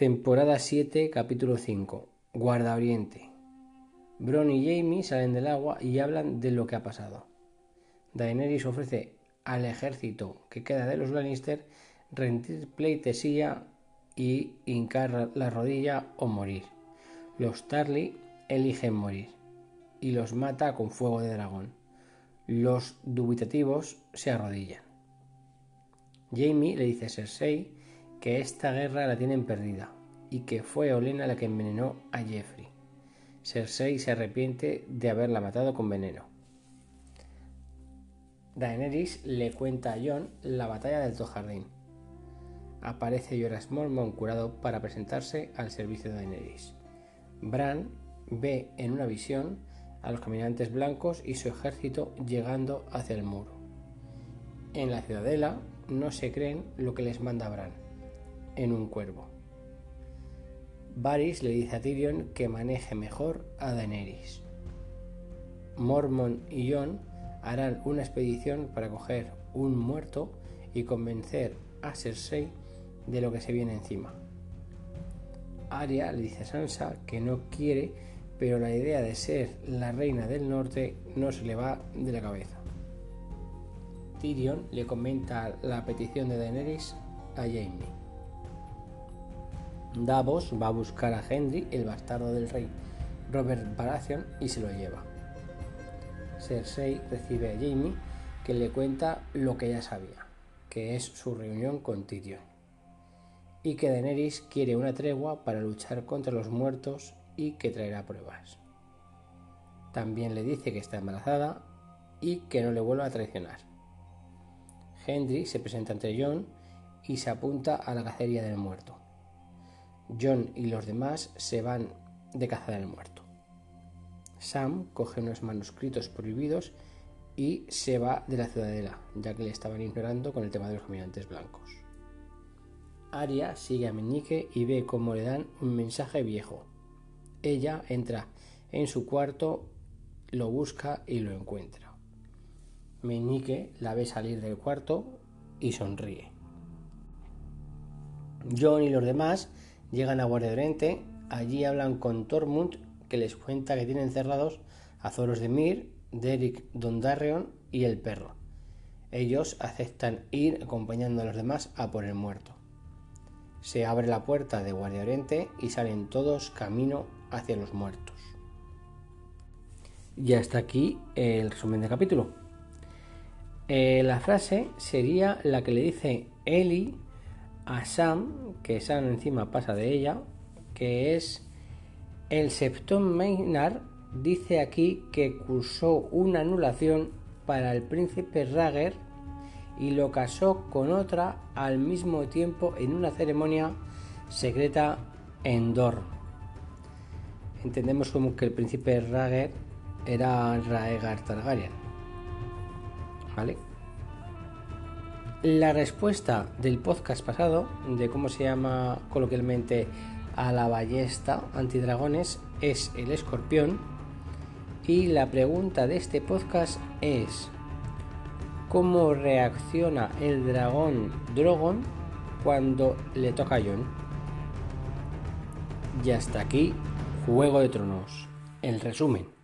Temporada 7, capítulo 5. Guarda Oriente. Bron y Jamie salen del agua y hablan de lo que ha pasado. Daenerys ofrece al ejército que queda de los Lannister rendir pleitesía y hincar la rodilla o morir. Los Tarly eligen morir y los mata con fuego de dragón. Los dubitativos se arrodillan. Jamie le dice a Cersei que esta guerra la tienen perdida y que fue Olena la que envenenó a Jeffrey. Cersei se arrepiente de haberla matado con veneno. Daenerys le cuenta a Jon la batalla del Tojardín. Aparece Jorah Mormont curado para presentarse al servicio de Daenerys. Bran ve en una visión a los caminantes blancos y su ejército llegando hacia el muro. En la ciudadela no se creen lo que les manda Bran en un cuervo. Varys le dice a Tyrion que maneje mejor a Daenerys. Mormon y Jon harán una expedición para coger un muerto y convencer a Cersei de lo que se viene encima. Arya le dice a Sansa que no quiere, pero la idea de ser la reina del norte no se le va de la cabeza. Tyrion le comenta la petición de Daenerys a Jaime. Davos va a buscar a Henry, el bastardo del rey Robert Baratheon, y se lo lleva. Cersei recibe a Jaime, que le cuenta lo que ya sabía, que es su reunión con Tyrion, y que Daenerys quiere una tregua para luchar contra los muertos y que traerá pruebas. También le dice que está embarazada y que no le vuelva a traicionar. Henry se presenta ante Jon y se apunta a la cacería del muerto. John y los demás se van de caza del muerto. Sam coge unos manuscritos prohibidos y se va de la ciudadela, ya que le estaban ignorando con el tema de los caminantes blancos. Arya sigue a Meñique y ve cómo le dan un mensaje viejo. Ella entra en su cuarto, lo busca y lo encuentra. Meñique la ve salir del cuarto y sonríe. John y los demás Llegan a Guardia Oriente, allí hablan con Tormund, que les cuenta que tienen encerrados a Zoros de Mir, Derek Dondarrion y el perro. Ellos aceptan ir acompañando a los demás a por el muerto. Se abre la puerta de Guardia Oriente y salen todos camino hacia los muertos. Ya está aquí el resumen del capítulo. Eh, la frase sería la que le dice Eli a Sam, que Sam encima pasa de ella, que es el Septon Maynard dice aquí que cursó una anulación para el príncipe Rager y lo casó con otra al mismo tiempo en una ceremonia secreta en Dor. Entendemos como que el príncipe Rager era Raegar Targaryen. ¿Vale? La respuesta del podcast pasado, de cómo se llama coloquialmente a la ballesta antidragones, es el escorpión. Y la pregunta de este podcast es, ¿cómo reacciona el dragón Drogon cuando le toca a Jon? Y hasta aquí, Juego de Tronos. El resumen.